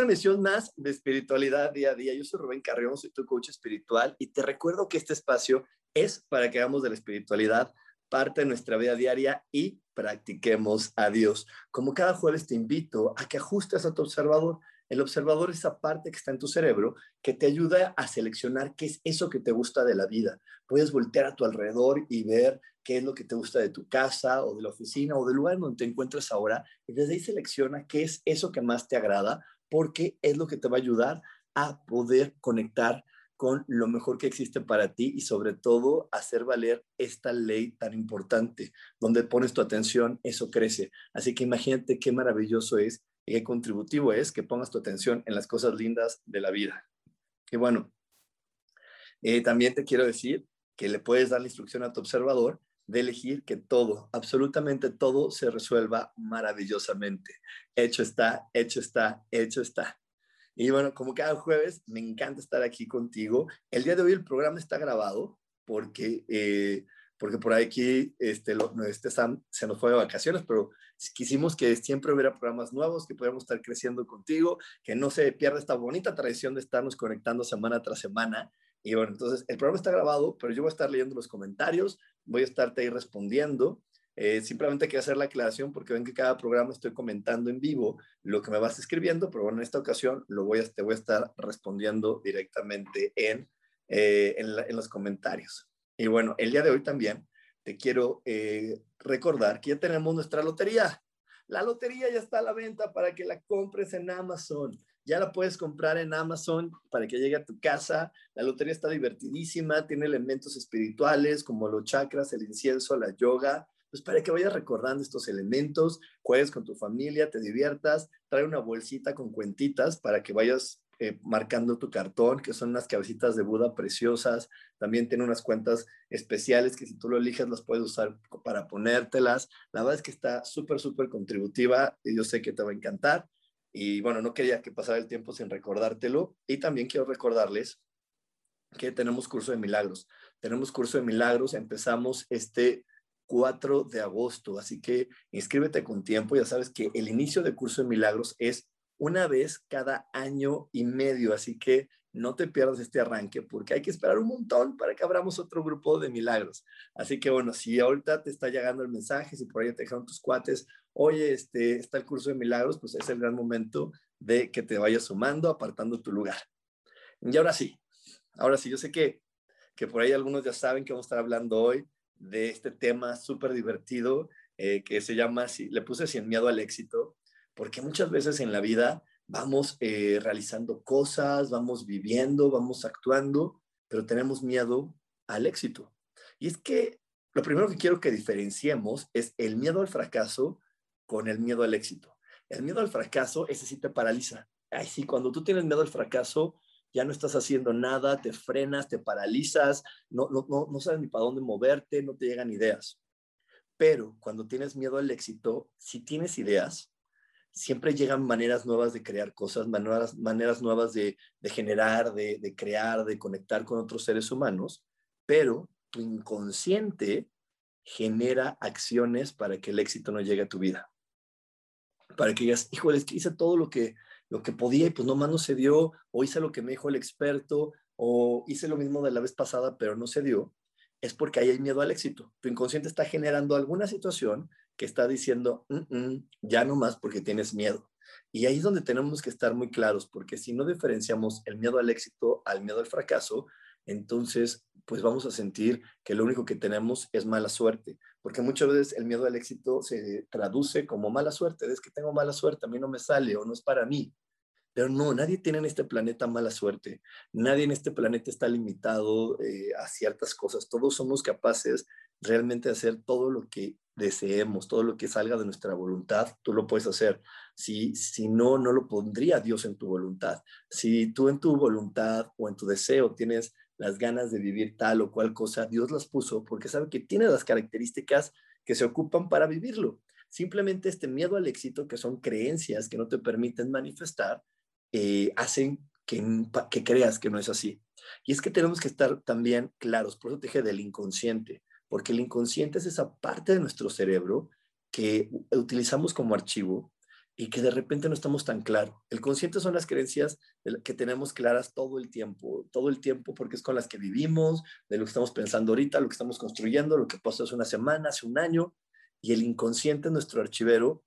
Bienvenidos a una emisión más de espiritualidad día a día. Yo soy Rubén Carrión, soy tu coach espiritual y te recuerdo que este espacio es para que hagamos de la espiritualidad parte de nuestra vida diaria y practiquemos a Dios. Como cada jueves te invito a que ajustes a tu observador. El observador es esa parte que está en tu cerebro que te ayuda a seleccionar qué es eso que te gusta de la vida. Puedes voltear a tu alrededor y ver qué es lo que te gusta de tu casa o de la oficina o del lugar donde te encuentres ahora y desde ahí selecciona qué es eso que más te agrada porque es lo que te va a ayudar a poder conectar con lo mejor que existe para ti y sobre todo hacer valer esta ley tan importante. Donde pones tu atención, eso crece. Así que imagínate qué maravilloso es y qué contributivo es que pongas tu atención en las cosas lindas de la vida. Y bueno, eh, también te quiero decir que le puedes dar la instrucción a tu observador de elegir que todo, absolutamente todo se resuelva maravillosamente. Hecho está, hecho está, hecho está. Y bueno, como cada jueves, me encanta estar aquí contigo. El día de hoy el programa está grabado porque, eh, porque por aquí este, este Sam se nos fue de vacaciones, pero quisimos que siempre hubiera programas nuevos, que pudiéramos estar creciendo contigo, que no se pierda esta bonita tradición de estarnos conectando semana tras semana. Y bueno, entonces el programa está grabado, pero yo voy a estar leyendo los comentarios, voy a estarte ahí respondiendo. Eh, simplemente quiero hacer la aclaración porque ven que cada programa estoy comentando en vivo lo que me vas escribiendo, pero bueno, en esta ocasión lo voy a, te voy a estar respondiendo directamente en, eh, en, los comentarios. Y bueno, el día de hoy también te quiero eh, recordar que ya tenemos nuestra lotería. La lotería ya está a la venta para que la compres en Amazon. Ya la puedes comprar en Amazon para que llegue a tu casa. La lotería está divertidísima, tiene elementos espirituales como los chakras, el incienso, la yoga. Pues para que vayas recordando estos elementos, juegues con tu familia, te diviertas, trae una bolsita con cuentitas para que vayas eh, marcando tu cartón, que son unas cabecitas de Buda preciosas. También tiene unas cuentas especiales que si tú lo eliges las puedes usar para ponértelas. La verdad es que está súper, súper contributiva y yo sé que te va a encantar. Y bueno, no quería que pasara el tiempo sin recordártelo. Y también quiero recordarles que tenemos curso de milagros. Tenemos curso de milagros. Empezamos este 4 de agosto. Así que inscríbete con tiempo. Ya sabes que el inicio de curso de milagros es una vez cada año y medio. Así que no te pierdas este arranque porque hay que esperar un montón para que abramos otro grupo de milagros. Así que bueno, si ahorita te está llegando el mensaje, si por ahí te dejaron tus cuates, oye, este, está el curso de milagros, pues es el gran momento de que te vayas sumando, apartando tu lugar. Y ahora sí, ahora sí, yo sé que, que por ahí algunos ya saben que vamos a estar hablando hoy de este tema súper divertido eh, que se llama, le puse sin miedo al éxito, porque muchas veces en la vida vamos eh, realizando cosas, vamos viviendo, vamos actuando, pero tenemos miedo al éxito. Y es que lo primero que quiero que diferenciemos es el miedo al fracaso con el miedo al éxito. El miedo al fracaso, ese sí te paraliza. Ay, sí, cuando tú tienes miedo al fracaso, ya no estás haciendo nada, te frenas, te paralizas, no, no, no, no sabes ni para dónde moverte, no te llegan ideas. Pero cuando tienes miedo al éxito, si tienes ideas, siempre llegan maneras nuevas de crear cosas, maneras, maneras nuevas de, generar, de, de, crear, de conectar con otros seres humanos, pero tu inconsciente genera acciones para que el éxito no llegue a tu vida. Para que digas, híjole, es que hice todo lo que, lo que podía y pues nomás no se dio, o hice lo que me dijo el experto, o hice lo mismo de la vez pasada, pero no se dio, es porque ahí hay miedo al éxito. Tu inconsciente está generando alguna situación que está diciendo, mm, mm, ya no más porque tienes miedo. Y ahí es donde tenemos que estar muy claros, porque si no diferenciamos el miedo al éxito al miedo al fracaso, entonces pues vamos a sentir que lo único que tenemos es mala suerte, porque muchas veces el miedo al éxito se traduce como mala suerte, es que tengo mala suerte, a mí no me sale o no es para mí. Pero no, nadie tiene en este planeta mala suerte, nadie en este planeta está limitado eh, a ciertas cosas, todos somos capaces realmente de hacer todo lo que deseemos, todo lo que salga de nuestra voluntad, tú lo puedes hacer. Si, si no, no lo pondría Dios en tu voluntad. Si tú en tu voluntad o en tu deseo tienes las ganas de vivir tal o cual cosa, Dios las puso porque sabe que tiene las características que se ocupan para vivirlo. Simplemente este miedo al éxito, que son creencias que no te permiten manifestar, eh, hacen que, que creas que no es así. Y es que tenemos que estar también claros, por eso te dije del inconsciente, porque el inconsciente es esa parte de nuestro cerebro que utilizamos como archivo y que de repente no estamos tan claros. El consciente son las creencias que tenemos claras todo el tiempo, todo el tiempo porque es con las que vivimos, de lo que estamos pensando ahorita, lo que estamos construyendo, lo que pasó hace una semana, hace un año, y el inconsciente es nuestro archivero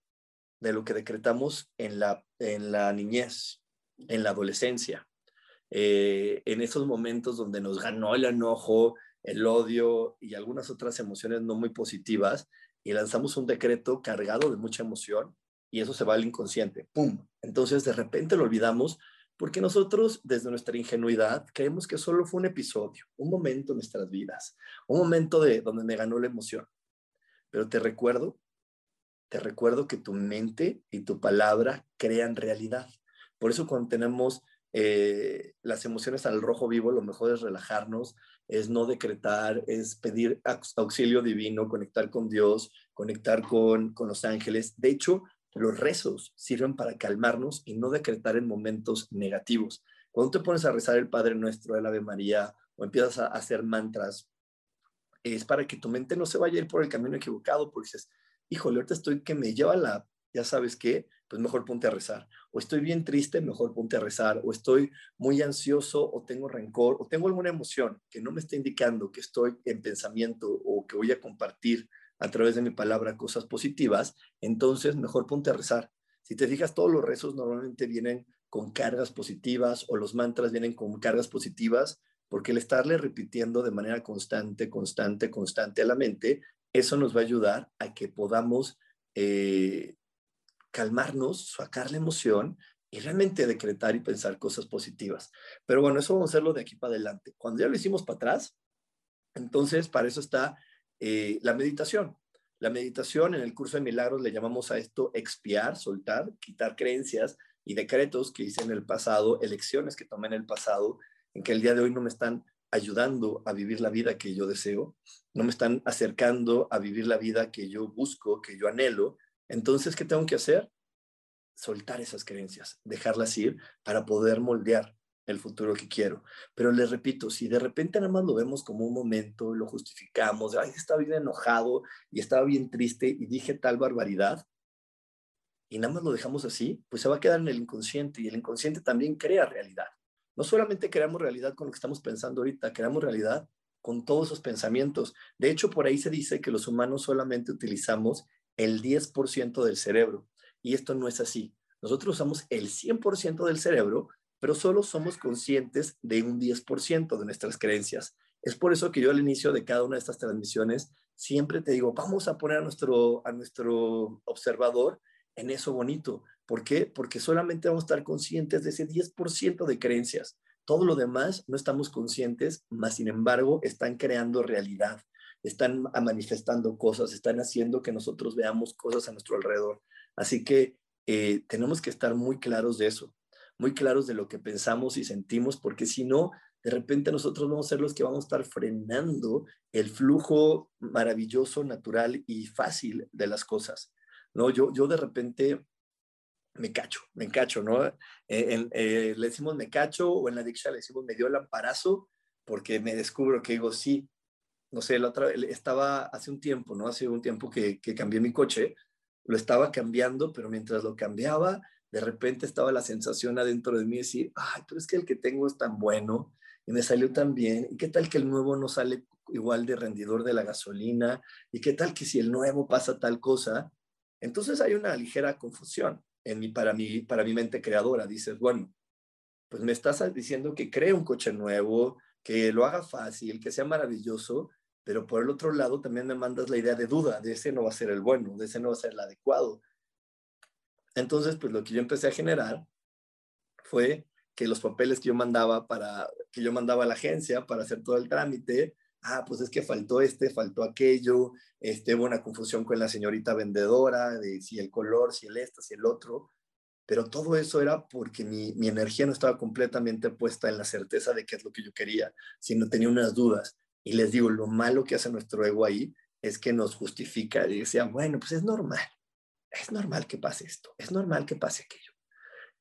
de lo que decretamos en la, en la niñez, en la adolescencia, eh, en esos momentos donde nos ganó el enojo, el odio y algunas otras emociones no muy positivas, y lanzamos un decreto cargado de mucha emoción y eso se va al inconsciente. ¡Pum! Entonces de repente lo olvidamos porque nosotros desde nuestra ingenuidad creemos que solo fue un episodio, un momento en nuestras vidas, un momento de donde me ganó la emoción. Pero te recuerdo, te recuerdo que tu mente y tu palabra crean realidad. Por eso cuando tenemos eh, las emociones al rojo vivo, lo mejor es relajarnos, es no decretar, es pedir auxilio divino, conectar con Dios, conectar con, con los ángeles. De hecho, los rezos sirven para calmarnos y no decretar en momentos negativos. Cuando te pones a rezar el Padre Nuestro, el Ave María, o empiezas a hacer mantras, es para que tu mente no se vaya a ir por el camino equivocado, porque dices, híjole, ahorita estoy que me lleva la, ya sabes qué, pues mejor ponte a rezar. O estoy bien triste, mejor ponte a rezar. O estoy muy ansioso, o tengo rencor, o tengo alguna emoción que no me está indicando que estoy en pensamiento o que voy a compartir a través de mi palabra cosas positivas, entonces mejor ponte a rezar. Si te fijas, todos los rezos normalmente vienen con cargas positivas o los mantras vienen con cargas positivas, porque el estarle repitiendo de manera constante, constante, constante a la mente, eso nos va a ayudar a que podamos eh, calmarnos, sacar la emoción y realmente decretar y pensar cosas positivas. Pero bueno, eso vamos a hacerlo de aquí para adelante. Cuando ya lo hicimos para atrás, entonces para eso está eh, la meditación. La meditación en el curso de milagros le llamamos a esto expiar, soltar, quitar creencias y decretos que hice en el pasado, elecciones que tomé en el pasado, en que el día de hoy no me están ayudando a vivir la vida que yo deseo, no me están acercando a vivir la vida que yo busco, que yo anhelo. Entonces, ¿qué tengo que hacer? Soltar esas creencias, dejarlas ir para poder moldear el futuro que quiero. Pero les repito, si de repente nada más lo vemos como un momento, lo justificamos, ay, estaba bien enojado y estaba bien triste y dije tal barbaridad, y nada más lo dejamos así, pues se va a quedar en el inconsciente y el inconsciente también crea realidad. No solamente creamos realidad con lo que estamos pensando ahorita, creamos realidad con todos esos pensamientos. De hecho, por ahí se dice que los humanos solamente utilizamos el 10% del cerebro y esto no es así. Nosotros usamos el 100% del cerebro pero solo somos conscientes de un 10% de nuestras creencias. Es por eso que yo al inicio de cada una de estas transmisiones siempre te digo, vamos a poner a nuestro, a nuestro observador en eso bonito. ¿Por qué? Porque solamente vamos a estar conscientes de ese 10% de creencias. Todo lo demás no estamos conscientes, más sin embargo están creando realidad, están manifestando cosas, están haciendo que nosotros veamos cosas a nuestro alrededor. Así que eh, tenemos que estar muy claros de eso muy claros de lo que pensamos y sentimos, porque si no, de repente nosotros vamos a ser los que vamos a estar frenando el flujo maravilloso, natural y fácil de las cosas. ¿no? Yo, yo de repente me cacho, me cacho, ¿no? Eh, eh, le decimos me cacho o en la dicha le decimos me dio el amparazo porque me descubro que digo, sí, no sé, la otra estaba hace un tiempo, ¿no? Hace un tiempo que, que cambié mi coche, lo estaba cambiando, pero mientras lo cambiaba, de repente estaba la sensación adentro de mí de decir, ay, pero es que el que tengo es tan bueno y me salió tan bien, y qué tal que el nuevo no sale igual de rendidor de la gasolina, y qué tal que si el nuevo pasa tal cosa. Entonces hay una ligera confusión en mi, para, mi, para mi mente creadora. Dices, bueno, pues me estás diciendo que cree un coche nuevo, que lo haga fácil, que sea maravilloso, pero por el otro lado también me mandas la idea de duda, de ese no va a ser el bueno, de ese no va a ser el adecuado. Entonces, pues lo que yo empecé a generar fue que los papeles que yo mandaba para que yo mandaba a la agencia para hacer todo el trámite, ah, pues es que faltó este, faltó aquello, este, hubo una confusión con la señorita vendedora de si el color, si el este, si el otro, pero todo eso era porque mi, mi energía no estaba completamente puesta en la certeza de qué es lo que yo quería, sino tenía unas dudas. Y les digo, lo malo que hace nuestro ego ahí es que nos justifica y decía, bueno, pues es normal, es normal que pase esto, es normal que pase aquello.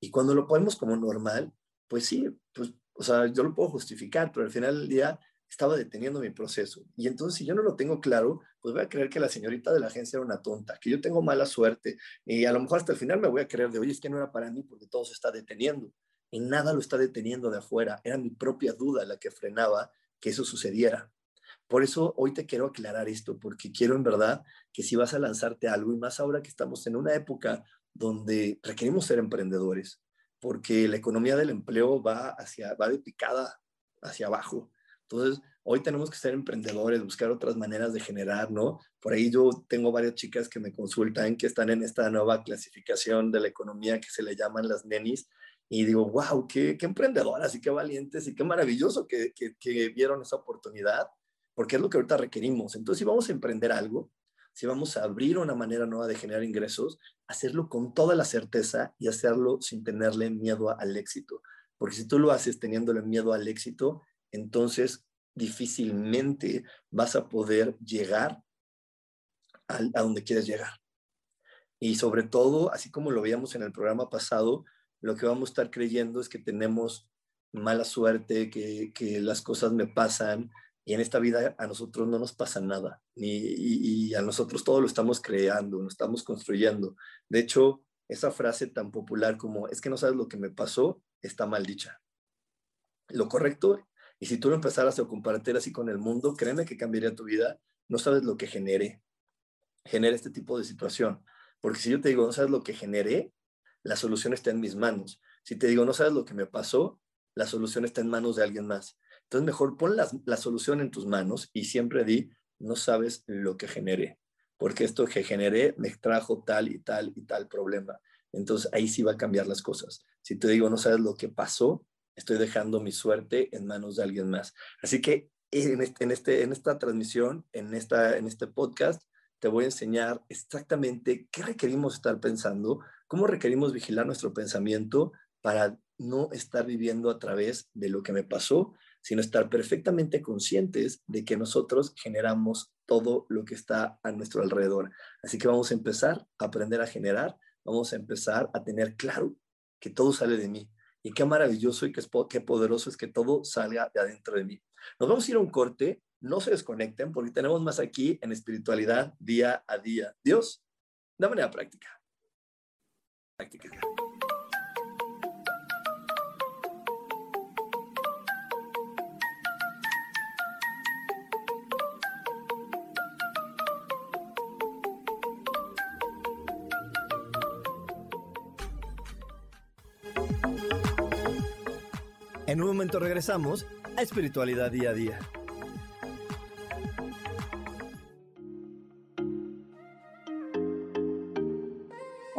Y cuando lo ponemos como normal, pues sí, pues, o sea, yo lo puedo justificar, pero al final del día estaba deteniendo mi proceso. Y entonces, si yo no lo tengo claro, pues voy a creer que la señorita de la agencia era una tonta, que yo tengo mala suerte. Y a lo mejor hasta el final me voy a creer de, oye, es que no era para mí porque todo se está deteniendo. Y nada lo está deteniendo de afuera. Era mi propia duda la que frenaba que eso sucediera. Por eso hoy te quiero aclarar esto, porque quiero en verdad que si vas a lanzarte algo, y más ahora que estamos en una época donde requerimos ser emprendedores, porque la economía del empleo va, hacia, va de picada hacia abajo. Entonces, hoy tenemos que ser emprendedores, buscar otras maneras de generar, ¿no? Por ahí yo tengo varias chicas que me consultan que están en esta nueva clasificación de la economía que se le llaman las nenis, y digo, wow, qué, qué emprendedoras y qué valientes y qué maravilloso que, que, vieron esa oportunidad, porque es lo que ahorita requerimos. Entonces, si vamos a emprender algo, si vamos a abrir una manera nueva de generar ingresos, hacerlo con toda la certeza y hacerlo sin tenerle miedo al éxito. Porque si tú lo haces teniéndole miedo al éxito, entonces difícilmente vas a poder llegar a, a donde quieres llegar. Y sobre todo, así como lo veíamos en el programa pasado, lo que vamos a estar creyendo es que tenemos mala suerte, que, que las cosas me pasan y en esta vida a nosotros no nos pasa nada ni, y, a nosotros todo lo estamos creando, lo estamos construyendo. De hecho, esa frase tan popular como es que no sabes lo que me pasó está mal dicha. Lo correcto, y si tú lo empezaras a compartir así con el mundo, créeme que cambiaría tu vida. No sabes lo que genere, genera este tipo de situación. Porque si yo te digo, no sabes lo que generé, la solución está en mis manos. Si te digo, no sabes lo que me pasó, la solución está en manos de alguien más. Entonces, mejor pon la, la solución en tus manos y siempre di, no sabes lo que generé, porque esto que generé me trajo tal y tal y tal problema. Entonces, ahí sí va a cambiar las cosas. Si te digo, no sabes lo que pasó, estoy dejando mi suerte en manos de alguien más. Así que en, este, en, este, en esta transmisión, en, esta, en este podcast, te voy a enseñar exactamente qué requerimos estar pensando ¿Cómo requerimos vigilar nuestro pensamiento para no estar viviendo a través de lo que me pasó, sino estar perfectamente conscientes de que nosotros generamos todo lo que está a nuestro alrededor? Así que vamos a empezar a aprender a generar, vamos a empezar a tener claro que todo sale de mí. Y qué maravilloso y qué, poderoso es que todo salga de adentro de mí. Nos vamos a ir a un corte, no se desconecten porque tenemos más aquí en espiritualidad día a día. Dios, de manera práctica. En un momento regresamos a Espiritualidad Día a Día.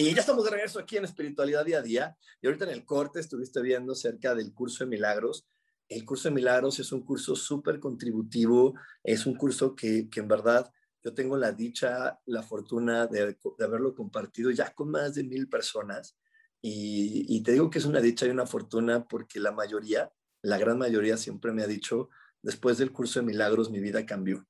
Y ya estamos de regreso aquí en Espiritualidad Día a Día. Y ahorita en el corte estuviste viendo cerca del curso de milagros. El curso de milagros es un curso súper contributivo, es un curso que, que, en verdad yo tengo la dicha, la fortuna de, de, haberlo compartido ya con más de mil personas. Y, y te digo que es una dicha y una fortuna porque la mayoría, la gran mayoría siempre me ha dicho, después del curso de milagros mi vida cambió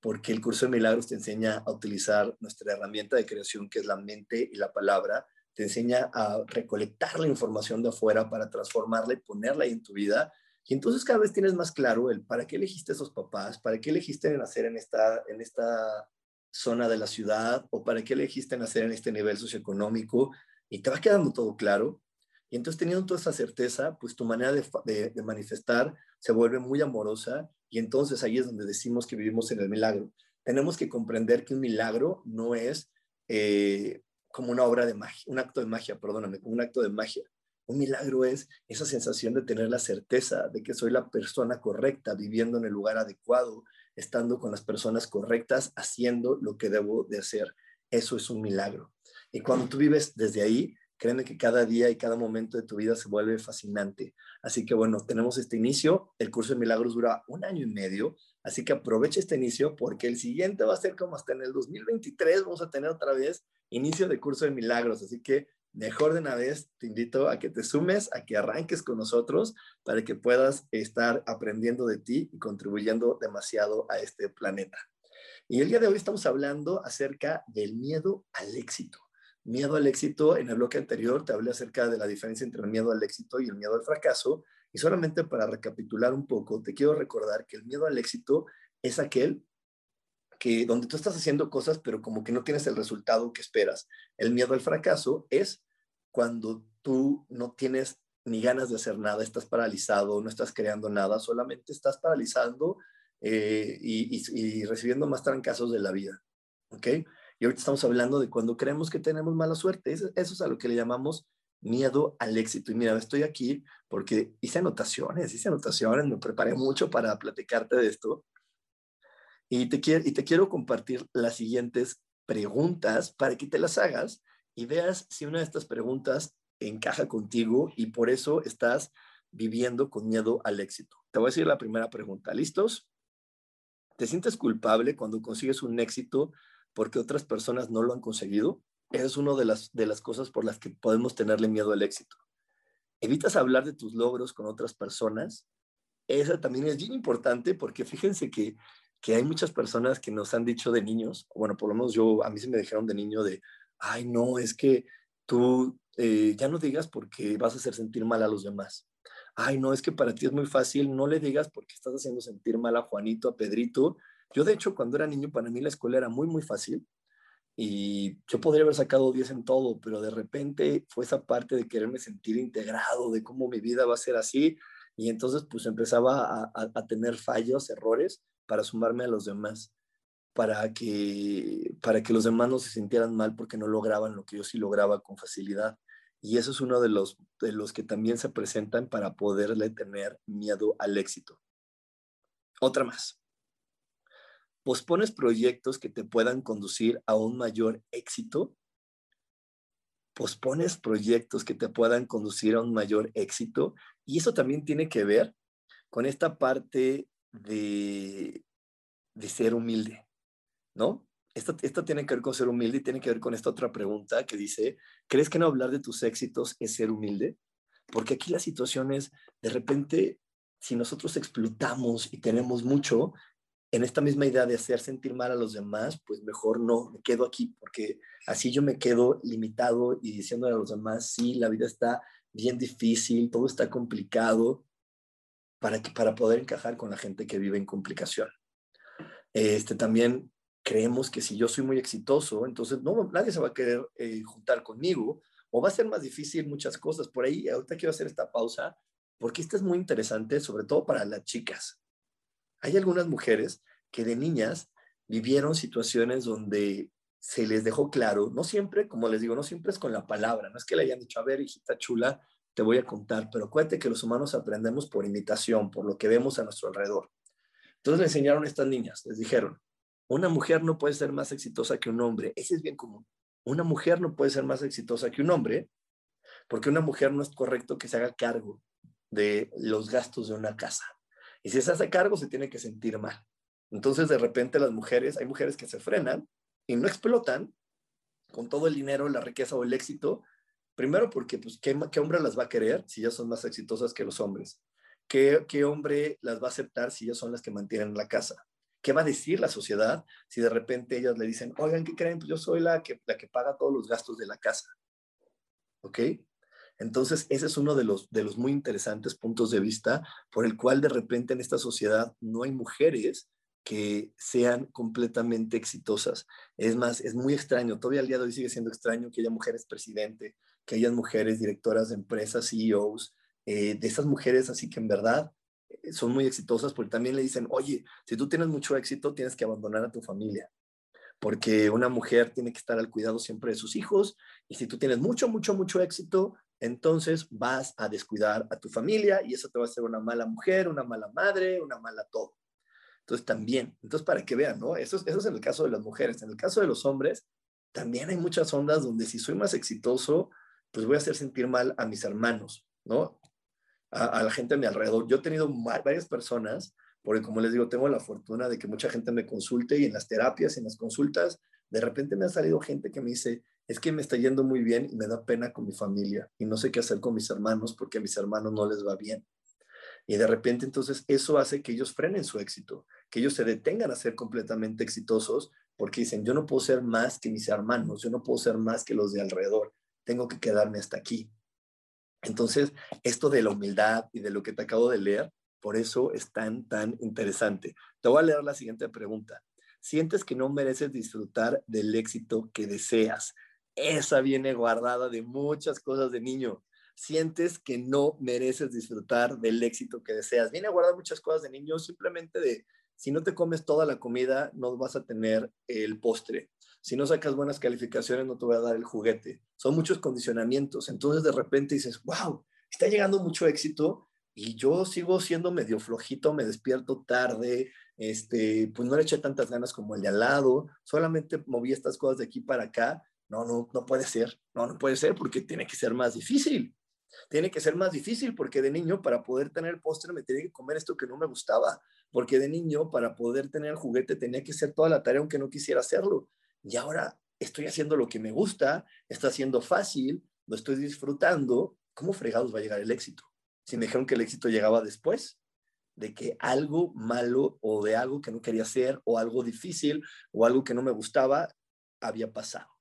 porque el curso de milagros te enseña a utilizar nuestra herramienta de creación, que es la mente y la palabra, te enseña a recolectar la información de afuera para transformarla y ponerla ahí en tu vida. Y entonces cada vez tienes más claro el para qué elegiste a esos papás, para qué elegiste nacer en esta, en esta zona de la ciudad o para qué elegiste nacer en este nivel socioeconómico y te va quedando todo claro. Y entonces teniendo toda esa certeza, pues tu manera de, manifestar se vuelve muy amorosa y entonces ahí es donde decimos que vivimos en el milagro. Tenemos que comprender que un milagro no es eh, como una obra de magia, un acto de magia, perdóname, un acto de magia. Un milagro es esa sensación de tener la certeza de que soy la persona correcta, viviendo en el lugar adecuado, estando con las personas correctas, haciendo lo que debo de hacer. Eso es un milagro. Y cuando tú vives desde ahí, Créeme que cada día y cada momento de tu vida se vuelve fascinante. Así que bueno, tenemos este inicio. El curso de milagros dura un año y medio. Así que aprovecha este inicio porque el siguiente va a ser como hasta en el 2023. Vamos a tener otra vez inicio de curso de milagros. Así que mejor de una vez te invito a que te sumes, a que arranques con nosotros para que puedas estar aprendiendo de ti y contribuyendo demasiado a este planeta. Y el día de hoy estamos hablando acerca del miedo al éxito. Miedo al éxito, en el bloque anterior te hablé acerca de la diferencia entre el miedo al éxito y el miedo al fracaso. Y solamente para recapitular un poco, te quiero recordar que el miedo al éxito es aquel que donde tú estás haciendo cosas, pero como que no tienes el resultado que esperas. El miedo al fracaso es cuando tú no tienes ni ganas de hacer nada, estás paralizado, no estás creando nada, solamente estás paralizando eh, y, y, y, recibiendo más trancazos de la vida. ¿Ok? Y ahorita estamos hablando de cuando creemos que tenemos mala suerte. Eso, es a lo que le llamamos miedo al éxito. Y mira, estoy aquí porque hice anotaciones, hice anotaciones, me preparé mucho para platicarte de esto. Y te, quiero, y te quiero compartir las siguientes preguntas para que te las hagas y veas si una de estas preguntas encaja contigo y por eso estás viviendo con miedo al éxito. Te voy a decir la primera pregunta. ¿Listos? ¿Te sientes culpable cuando consigues un éxito porque otras personas no lo han conseguido, es una de las, de las cosas por las que podemos tenerle miedo al éxito. Evitas hablar de tus logros con otras personas. Esa también es bien importante porque fíjense que, que hay muchas personas que nos han dicho de niños, bueno, por lo menos yo, a mí se me dijeron de niño de, ay, no, es que tú eh, ya no digas porque vas a hacer sentir mal a los demás. Ay, no, es que para ti es muy fácil, no le digas porque estás haciendo sentir mal a Juanito, a Pedrito, yo, de hecho, cuando era niño, para mí la escuela era muy, muy fácil y yo podría haber sacado 10 en todo, pero de repente fue esa parte de quererme sentir integrado, de cómo mi vida va a ser así, y entonces pues empezaba a, tener fallos, errores, para sumarme a los demás, para que, para que los demás no se sintieran mal porque no lograban lo que yo sí lograba con facilidad. Y eso es uno de los, de los que también se presentan para poderle tener miedo al éxito. Otra más pospones proyectos que te puedan conducir a un mayor éxito, pospones proyectos que te puedan conducir a un mayor éxito, y eso también tiene que ver con esta parte de, de ser humilde, ¿no? Esto, esto tiene que ver con ser humilde y tiene que ver con esta otra pregunta que dice, ¿crees que no hablar de tus éxitos es ser humilde? Porque aquí la situación es, de repente, si nosotros explotamos y tenemos mucho, en esta misma idea de hacer sentir mal a los demás, pues mejor no, me quedo aquí, porque así yo me quedo limitado y diciéndole a los demás, sí, la vida está bien difícil, todo está complicado, para, que, para poder encajar con la gente que vive en complicación. Este, también creemos que si yo soy muy exitoso, entonces no, nadie se va a querer eh, juntar conmigo, o va a ser más difícil muchas cosas. Por ahí, ahorita quiero hacer esta pausa, porque esto es muy interesante, sobre todo para las chicas hay algunas mujeres que de niñas vivieron situaciones donde se les dejó claro, no siempre, como les digo, no siempre es con la palabra, no es que le hayan dicho, a ver, hijita chula, te voy a contar, pero acuérdate que los humanos aprendemos por imitación, por lo que vemos a nuestro alrededor. Entonces le enseñaron a estas niñas, les dijeron, una mujer no puede ser más exitosa que un hombre, ese es bien común. una mujer no puede ser más exitosa que un hombre, porque una mujer no es correcto que se haga cargo de los gastos de una casa. Y si se hace cargo, se tiene que sentir mal. Entonces, de repente, las mujeres, hay mujeres que se frenan y no explotan con todo el dinero, la riqueza o el éxito. Primero, porque, pues, ¿qué, hombre las va a querer si ya son más exitosas que los hombres? ¿Qué, ¿Qué hombre las va a aceptar si ellas son las que mantienen la casa? ¿Qué va a decir la sociedad si de repente ellas le dicen, oigan, ¿qué creen? Pues yo soy la que, la que paga todos los gastos de la casa. ¿Ok? Entonces, ese es uno de los, de los muy interesantes puntos de vista por el cual de repente en esta sociedad no hay mujeres que sean completamente exitosas. Es más, es muy extraño, todavía al día de hoy sigue siendo extraño que haya mujeres presidente, que haya mujeres directoras de empresas, CEOs, eh, de esas mujeres así que en verdad eh, son muy exitosas porque también le dicen, oye, si tú tienes mucho éxito, tienes que abandonar a tu familia, porque una mujer tiene que estar al cuidado siempre de sus hijos y si tú tienes mucho, mucho, mucho éxito, entonces vas a descuidar a tu familia y eso te va a hacer una mala mujer, una mala madre, una mala todo. Entonces también, entonces para que vean, ¿no? Eso, eso es en el caso de las mujeres. En el caso de los hombres, también hay muchas ondas donde si soy más exitoso, pues voy a hacer sentir mal a mis hermanos, ¿no? A, la gente a mi alrededor. Yo he tenido varias personas, porque como les digo, tengo la fortuna de que mucha gente me consulte y en las terapias, en las consultas, de repente me ha salido gente que me dice, es que me está yendo muy bien y me da pena con mi familia y no sé qué hacer con mis hermanos porque a mis hermanos no les va bien. Y de repente entonces eso hace que ellos frenen su éxito, que ellos se detengan a ser completamente exitosos porque dicen, yo no puedo ser más que mis hermanos, yo no puedo ser más que los de alrededor, tengo que quedarme hasta aquí. Entonces, esto de la humildad y de lo que te acabo de leer, por eso es tan, tan interesante. Te voy a leer la siguiente pregunta. ¿Sientes que no mereces disfrutar del éxito que deseas? Esa viene guardada de muchas cosas de niño. Sientes que no mereces disfrutar del éxito que deseas. Viene guardada muchas cosas de niño, simplemente de si no te comes toda la comida, no vas a tener el postre. Si no sacas buenas calificaciones, no te voy a dar el juguete. Son muchos condicionamientos. Entonces de repente dices, wow, está llegando mucho éxito y yo sigo siendo medio flojito, me despierto tarde, este, pues no le eché tantas ganas como el de al lado, solamente moví estas cosas de aquí para acá no, no, no puede ser. No, no puede ser porque tiene que ser más difícil. Tiene que ser más difícil porque de niño para poder tener postre me tenía que comer esto que no me gustaba. Porque de niño para poder tener el juguete tenía que hacer toda la tarea aunque no quisiera hacerlo. Y ahora estoy haciendo lo que me gusta, está siendo fácil, lo estoy disfrutando. ¿Cómo fregados va a llegar el éxito? Si me dijeron que el éxito llegaba después de que algo malo o de algo que no quería hacer o algo difícil o algo que no me gustaba había pasado.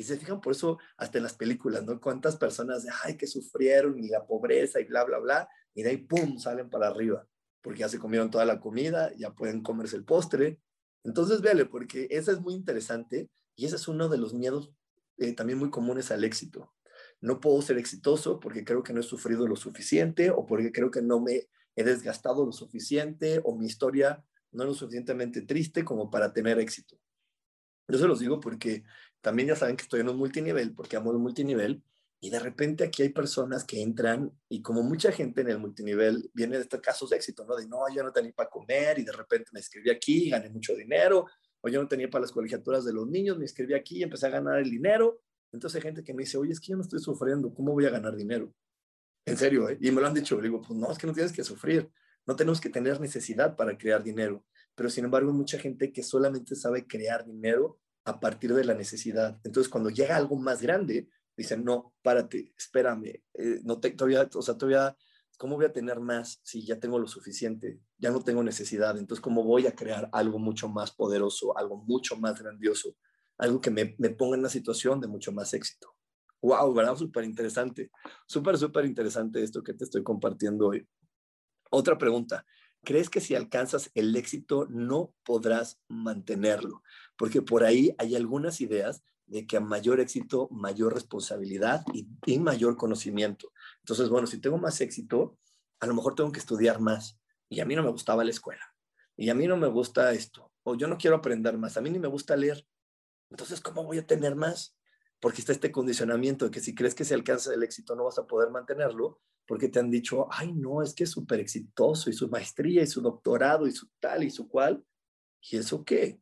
Y se fijan por eso hasta en las películas, ¿no? Cuántas personas, ay, que sufrieron y la pobreza y bla, bla, bla, y de ahí, ¡pum!, salen para arriba, porque ya se comieron toda la comida, ya pueden comerse el postre. Entonces, véale, porque eso es muy interesante y ese es uno de los miedos eh, también muy comunes al éxito. No puedo ser exitoso porque creo que no he sufrido lo suficiente o porque creo que no me he desgastado lo suficiente o mi historia no es lo suficientemente triste como para tener éxito. Yo se los digo porque también ya saben que estoy en un multinivel, porque amo el multinivel, y de repente aquí hay personas que entran y como mucha gente en el multinivel viene de estos casos de éxito, ¿no? De no, yo no tenía para comer y de repente me escribí aquí, gané mucho dinero, o yo no tenía para las colegiaturas de los niños, me escribí aquí y empecé a ganar el dinero. Entonces hay gente que me dice, oye, es que yo no estoy sufriendo, ¿cómo voy a ganar dinero? En serio, ¿eh? Y me lo han dicho, le digo, pues no, es que no tienes que sufrir, no tenemos que tener necesidad para crear dinero, pero sin embargo mucha gente que solamente sabe crear dinero a partir de la necesidad. Entonces, cuando llega algo más grande, dicen, no, párate, espérame, eh, no te, todavía, o sea, todavía, ¿cómo voy a tener más si ya tengo lo suficiente? Ya no tengo necesidad. Entonces, ¿cómo voy a crear algo mucho más poderoso, algo mucho más grandioso, algo que me, me ponga en una situación de mucho más éxito? Wow, ¿verdad? Súper interesante. Súper, súper interesante esto que te estoy compartiendo hoy. Otra pregunta. ¿Crees que si alcanzas el éxito no podrás mantenerlo? Porque por ahí hay algunas ideas de que a mayor éxito, mayor responsabilidad y, mayor conocimiento. Entonces, bueno, si tengo más éxito, a lo mejor tengo que estudiar más. Y a mí no me gustaba la escuela. Y a mí no me gusta esto. O yo no quiero aprender más. A mí ni me gusta leer. Entonces, ¿cómo voy a tener más? Porque está este condicionamiento de que si crees que si alcanza el éxito no vas a poder mantenerlo, porque te han dicho, ay, no, es que es súper exitoso y su maestría y su doctorado y su tal y su cual. ¿Y eso qué?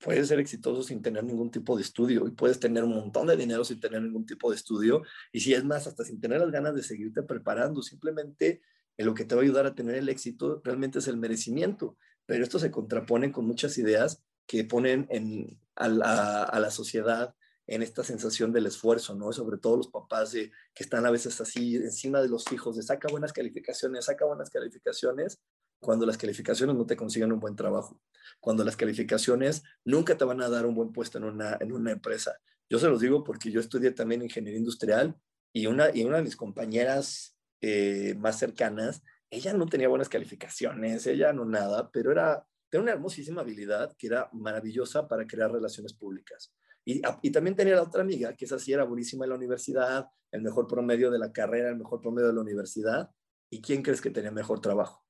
Puedes ser exitoso sin tener ningún tipo de estudio y puedes tener un montón de dinero sin tener ningún tipo de estudio y si es más, hasta sin tener las ganas de seguirte preparando, simplemente lo que te va a ayudar a tener el éxito realmente es el merecimiento, pero esto se contrapone con muchas ideas que ponen en, a, la, sociedad en esta sensación del esfuerzo, ¿no? Sobre todo los papás que están a veces así encima de los hijos, de saca buenas calificaciones, saca buenas calificaciones, cuando las calificaciones no te consiguen un buen trabajo, cuando las calificaciones nunca te van a dar un buen puesto en una, en una empresa. Yo se los digo porque yo estudié también ingeniería industrial y una, y una de mis compañeras eh, más cercanas, ella no tenía buenas calificaciones, ella no nada, pero era, tenía una hermosísima habilidad que era maravillosa para crear relaciones públicas. Y, y, también tenía la otra amiga, que esa sí era buenísima en la universidad, el mejor promedio de la carrera, el mejor promedio de la universidad. ¿Y quién crees que tenía mejor trabajo?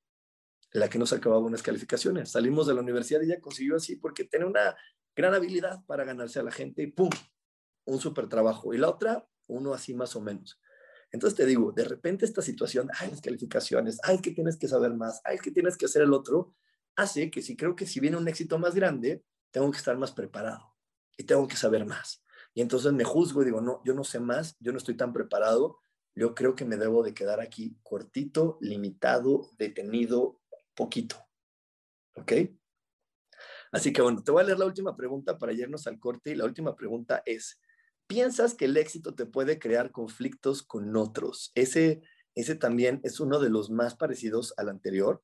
La que no sacaba buenas calificaciones. Salimos de la universidad y ella consiguió así porque tiene una gran habilidad para ganarse a la gente y ¡pum! Un súper trabajo. Y la otra, uno así más o menos. Entonces te digo, de repente esta situación, ay, las calificaciones, ay, que tienes que saber más, ay, que tienes que hacer el otro, hace que si creo que si viene un éxito más grande, tengo que estar más preparado y tengo que saber más. Y entonces me juzgo y digo, no, yo no sé más, yo no estoy tan preparado, yo creo que me debo de quedar aquí cortito, limitado, detenido, poquito. ¿Ok? Así que bueno, te voy a leer la última pregunta para irnos al corte y la última pregunta es, ¿piensas que el éxito te puede crear conflictos con otros? Ese, ese también es uno de los más parecidos al anterior,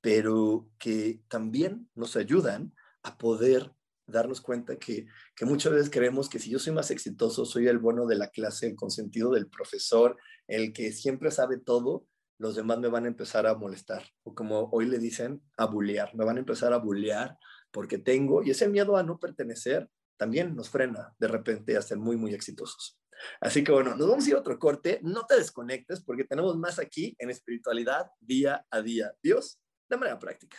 pero que también nos ayudan a poder darnos cuenta que, que, muchas veces creemos que si yo soy más exitoso, soy el bueno de la clase, el consentido del profesor, el que siempre sabe todo, los demás me van a empezar a molestar, o como hoy le dicen, a bullear, me van a empezar a bullear porque tengo, y ese miedo a no pertenecer también nos frena de repente a ser muy, muy exitosos. Así que bueno, nos vamos a ir a otro corte, no te desconectes porque tenemos más aquí en espiritualidad día a día. Dios, de manera práctica.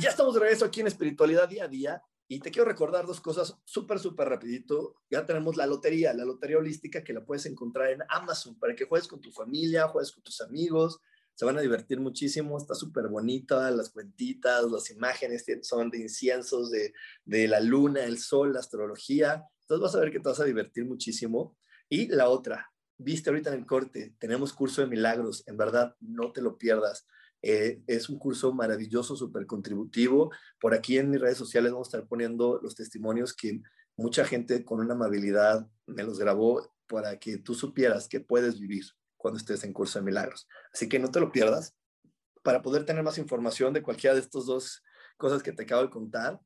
Ya estamos de regreso aquí en Espiritualidad Día a Día. Y te quiero recordar dos cosas súper, súper rapidito. Ya tenemos la lotería, la lotería holística que la puedes encontrar en Amazon para que juegues con tu familia, juegues con tus amigos. Se van a divertir muchísimo. Está súper bonita. Las cuentitas, las imágenes son de inciensos, de, de la luna, el sol, la astrología. Entonces vas a ver que te vas a divertir muchísimo. Y la otra, viste ahorita en el corte, tenemos curso de milagros, en verdad, no te lo pierdas. Eh, es un curso maravilloso, súper contributivo. Por aquí en mis redes sociales vamos a estar poniendo los testimonios que mucha gente con una amabilidad me los grabó para que tú supieras que puedes vivir cuando estés en curso de milagros. Así que no te lo pierdas. Para poder tener más información de cualquiera de estas dos cosas que te acabo de contar,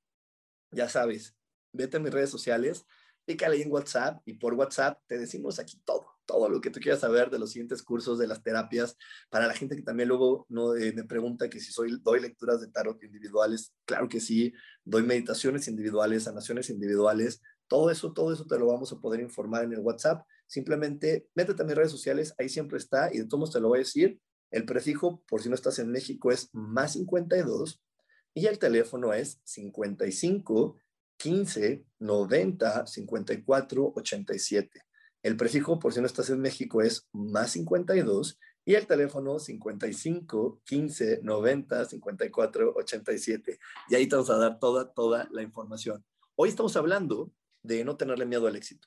ya sabes, vete a mis redes sociales, pícale en WhatsApp y por WhatsApp te decimos aquí todo, todo lo que tú quieras saber de los siguientes cursos, de las terapias. Para la gente que también luego no, eh, me pregunta que si soy, doy lecturas de tarot individuales, claro que sí, doy meditaciones individuales, sanaciones individuales, todo eso, todo eso te lo vamos a poder informar en el WhatsApp. Simplemente métete a mis redes sociales, ahí siempre está y de todos te lo voy a decir. El prefijo, por si no estás en México, es más 52 y el teléfono es 55 15 90 54 87. El prefijo, por si no estás en México, es más 52 y el teléfono 55 15 90 54 87. Y ahí te vamos a dar toda, toda la información. Hoy estamos hablando de no tenerle miedo al éxito.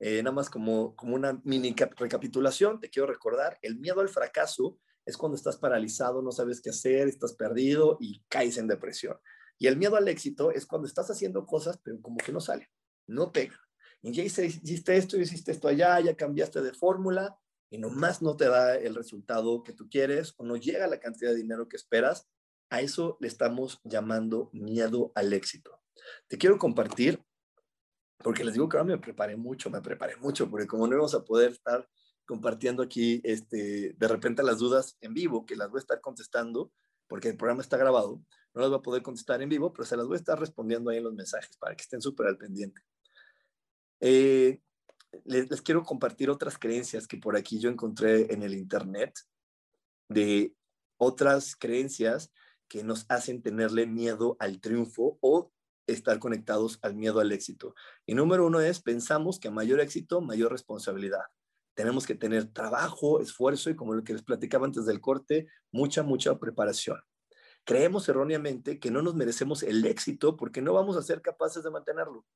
Eh, nada más como, como una mini recapitulación, te quiero recordar, el miedo al fracaso es cuando estás paralizado, no sabes qué hacer, estás perdido y caes en depresión. Y el miedo al éxito es cuando estás haciendo cosas, pero como que no sale, no pega. Y ya hiciste esto, hiciste esto allá, ya cambiaste de fórmula y nomás no te da el resultado que tú quieres o no llega la cantidad de dinero que esperas. A eso le estamos llamando miedo al éxito. Te quiero compartir, porque les digo que ahora me preparé mucho, me preparé mucho, porque como no íbamos a poder estar compartiendo aquí este, de repente las dudas en vivo, que las voy a estar contestando, porque el programa está grabado, no las voy a poder contestar en vivo, pero se las voy a estar respondiendo ahí en los mensajes para que estén súper al pendiente. Eh, les, les, quiero compartir otras creencias que por aquí yo encontré en el Internet, de otras creencias que nos hacen tenerle miedo al triunfo o estar conectados al miedo al éxito. Y número uno es, pensamos que a mayor éxito, mayor responsabilidad tenemos que tener trabajo, esfuerzo y como lo que les platicaba antes del corte, mucha, mucha preparación. Creemos erróneamente que no nos merecemos el éxito porque no vamos a ser capaces de mantenerlo.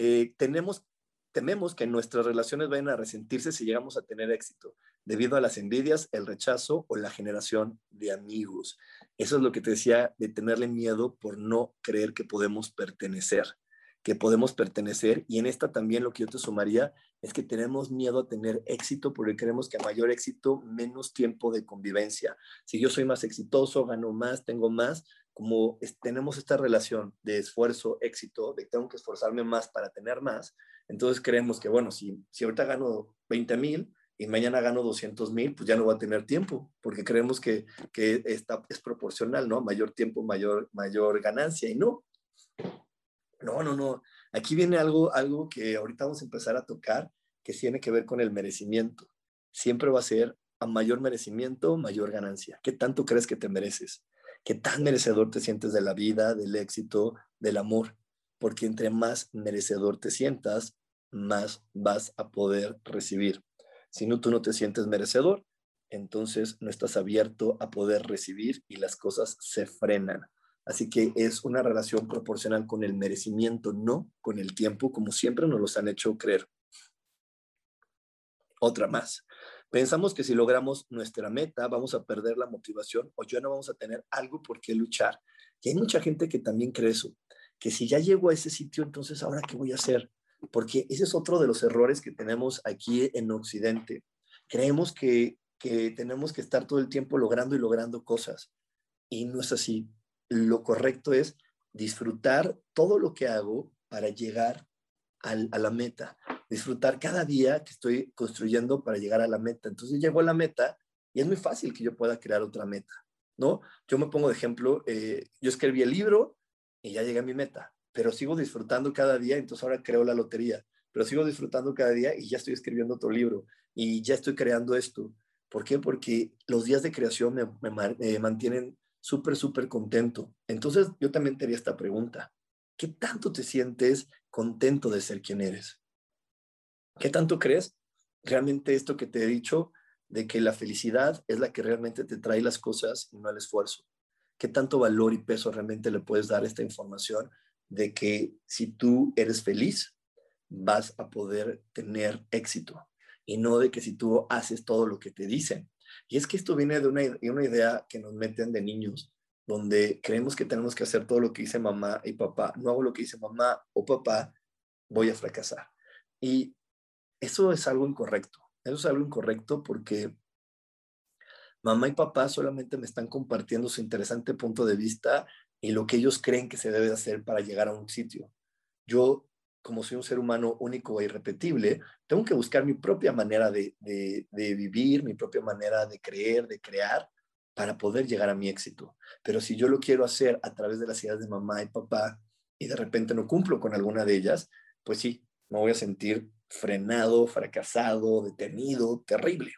Eh, tenemos, tememos que nuestras relaciones vayan a resentirse si llegamos a tener éxito, debido a las envidias, el rechazo o la generación de amigos. Eso es lo que te decía de tenerle miedo por no creer que podemos pertenecer que podemos pertenecer. Y en esta también lo que yo te sumaría es que tenemos miedo a tener éxito porque creemos que a mayor éxito, menos tiempo de convivencia. Si yo soy más exitoso, gano más, tengo más, como tenemos esta relación de esfuerzo, éxito, de que tengo que esforzarme más para tener más, entonces creemos que, bueno, si, si ahorita gano 20 mil y mañana gano 200 mil, pues ya no va a tener tiempo, porque creemos que, que está, es proporcional, ¿no? Mayor tiempo, mayor, mayor ganancia, y no. No, no, no. Aquí viene algo, algo que ahorita vamos a empezar a tocar, que tiene que ver con el merecimiento. Siempre va a ser a mayor merecimiento, mayor ganancia. ¿Qué tanto crees que te mereces? ¿Qué tan merecedor te sientes de la vida, del éxito, del amor? Porque entre más merecedor te sientas, más vas a poder recibir. Si no, tú no te sientes merecedor, entonces no estás abierto a poder recibir y las cosas se frenan. Así que es una relación proporcional con el merecimiento, no con el tiempo, como siempre nos los han hecho creer. Otra más. Pensamos que si logramos nuestra meta vamos a perder la motivación o ya no vamos a tener algo por qué luchar. Y hay mucha gente que también cree eso, que si ya llego a ese sitio, entonces ahora qué voy a hacer? Porque ese es otro de los errores que tenemos aquí en Occidente. Creemos que, que tenemos que estar todo el tiempo logrando y logrando cosas. Y no es así lo correcto es disfrutar todo lo que hago para llegar a la meta, disfrutar cada día que estoy construyendo para llegar a la meta. Entonces llego a la meta y es muy fácil que yo pueda crear otra meta, ¿no? Yo me pongo de ejemplo, eh, yo escribí el libro y ya llegué a mi meta, pero sigo disfrutando cada día, entonces ahora creo la lotería, pero sigo disfrutando cada día y ya estoy escribiendo otro libro y ya estoy creando esto. ¿Por qué? Porque los días de creación me, me mantienen súper, súper contento. Entonces yo también te haría esta pregunta. ¿Qué tanto te sientes contento de ser quien eres? ¿Qué tanto crees realmente esto que te he dicho de que la felicidad es la que realmente te trae las cosas y no el esfuerzo? ¿Qué tanto valor y peso realmente le puedes dar esta información de que si tú eres feliz, vas a poder tener éxito? y no de que si tú haces todo lo que te dicen. Y es que esto viene de una idea que nos meten de niños, donde creemos que tenemos que hacer todo lo que dice mamá y papá. No hago lo que dice mamá o papá, voy a fracasar. Y eso es algo incorrecto. Eso es algo incorrecto porque mamá y papá solamente me están compartiendo su interesante punto de vista y lo que ellos creen que se debe hacer para llegar a un sitio. Yo, como soy un ser humano único e irrepetible, tengo que buscar mi propia manera de, de vivir, mi propia manera de creer, de crear, para poder llegar a mi éxito. Pero si yo lo quiero hacer a través de las ideas de mamá y papá y de repente no cumplo con alguna de ellas, pues sí, me voy a sentir frenado, fracasado, detenido, terrible.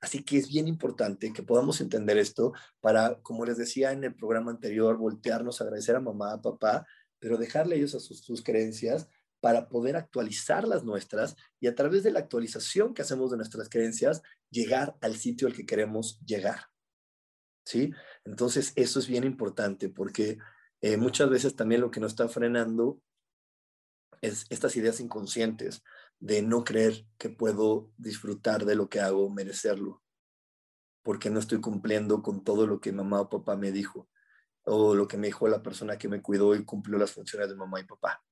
Así que es bien importante que podamos entender esto para, como les decía en el programa anterior, voltearnos, agradecer a mamá, a papá, pero dejarle ellos a sus creencias para poder actualizar las nuestras y a través de la actualización que hacemos de nuestras creencias, llegar al sitio al que queremos llegar. ¿Sí? Entonces, eso es bien importante porque eh, muchas veces también lo que nos está frenando es estas ideas inconscientes de no creer que puedo disfrutar de lo que hago, merecerlo, porque no estoy cumpliendo con todo lo que mamá o papá me dijo, o lo que me dijo la persona que me cuidó y cumplió las funciones de mamá y papá.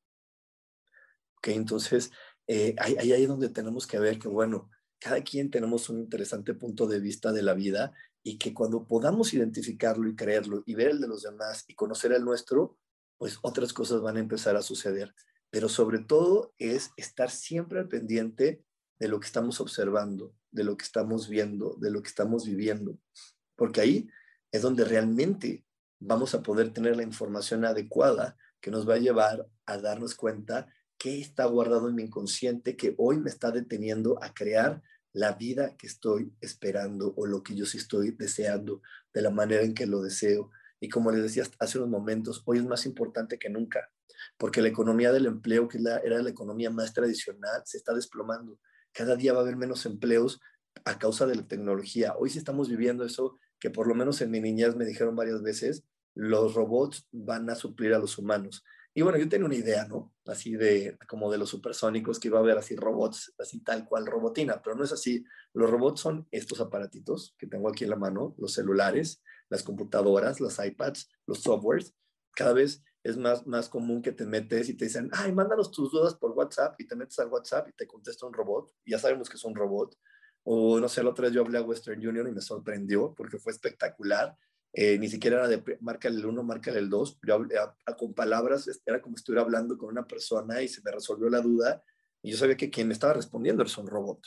Ok, entonces eh, ahí, ahí es donde tenemos que ver que, bueno, cada quien tenemos un interesante punto de vista de la vida y que cuando podamos identificarlo y creerlo y ver el de los demás y conocer el nuestro, pues otras cosas van a empezar a suceder. Pero sobre todo es estar siempre al pendiente de lo que estamos observando, de lo que estamos viendo, de lo que estamos viviendo, porque ahí es donde realmente vamos a poder tener la información adecuada que nos va a llevar a darnos cuenta qué está guardado en mi inconsciente que hoy me está deteniendo a crear la vida que estoy esperando o lo que yo sí estoy deseando de la manera en que lo deseo. Y como les decía hace unos momentos, hoy es más importante que nunca porque la economía del empleo, que era la economía más tradicional, se está desplomando. Cada día va a haber menos empleos a causa de la tecnología. Hoy sí estamos viviendo eso que por lo menos en mi niñez me dijeron varias veces, los robots van a suplir a los humanos. Y bueno, yo tenía una idea, ¿no? Así de como de los supersónicos, que iba a haber así robots, así tal cual robotina, pero no es así. Los robots son estos aparatitos que tengo aquí en la mano, los celulares, las computadoras, las iPads, los softwares. Cada vez es más, más común que te metes y te dicen, ay, mándanos tus dudas por WhatsApp y te metes al WhatsApp y te contesta un robot. ya sabemos que es un robot. O no sé, la otra vez yo hablé a Western Union y me sorprendió porque fue espectacular. Eh, ni siquiera era de márcale el 1, márcale el 2. Yo hablé con palabras, era como si estuviera hablando con una persona y se me resolvió la duda. Y yo sabía que quien me estaba respondiendo era un robot.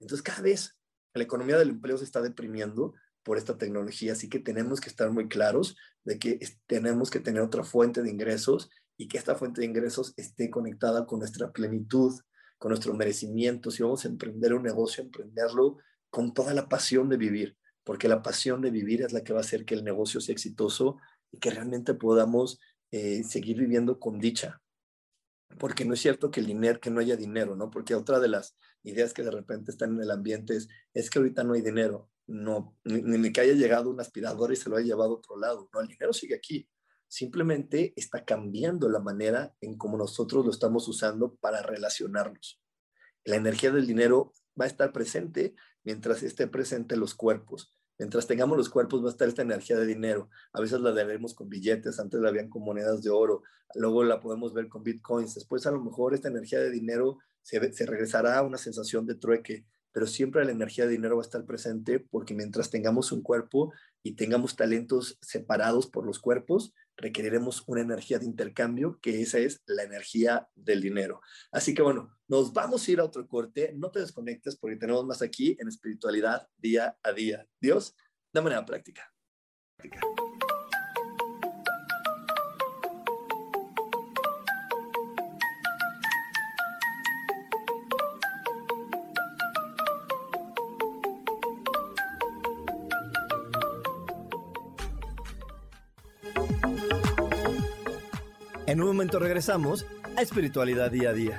Entonces, cada vez la economía del empleo se está deprimiendo por esta tecnología. Así que tenemos que estar muy claros de que tenemos que tener otra fuente de ingresos y que esta fuente de ingresos esté conectada con nuestra plenitud, con nuestro merecimiento. Si vamos a emprender un negocio, emprenderlo con toda la pasión de vivir, porque la pasión de vivir es la que va a hacer que el negocio sea exitoso y que realmente podamos eh, seguir viviendo con dicha. Porque no es cierto que el dinero, que no haya dinero, ¿no? Porque otra de las ideas que de repente están en el ambiente es, es que ahorita no hay dinero no, ni, que haya llegado un aspirador y se lo haya llevado a otro lado, no, el dinero sigue aquí. Simplemente está cambiando la manera en cómo nosotros lo estamos usando para relacionarnos. La energía del dinero va a estar presente mientras esté presente los cuerpos. Mientras tengamos los cuerpos va a estar esta energía de dinero. A veces la veremos con billetes, antes la habían con monedas de oro, luego la podemos ver con bitcoins. Después a lo mejor esta energía de dinero se, se regresará a una sensación de trueque pero siempre la energía de dinero va a estar presente porque mientras tengamos un cuerpo y tengamos talentos separados por los cuerpos, requeriremos una energía de intercambio, que esa es la energía del dinero. Así que bueno, nos vamos a ir a otro corte, no te desconectes porque tenemos más aquí en espiritualidad día a día. Dios, de manera práctica. práctica. En un momento regresamos a Espiritualidad Día a Día.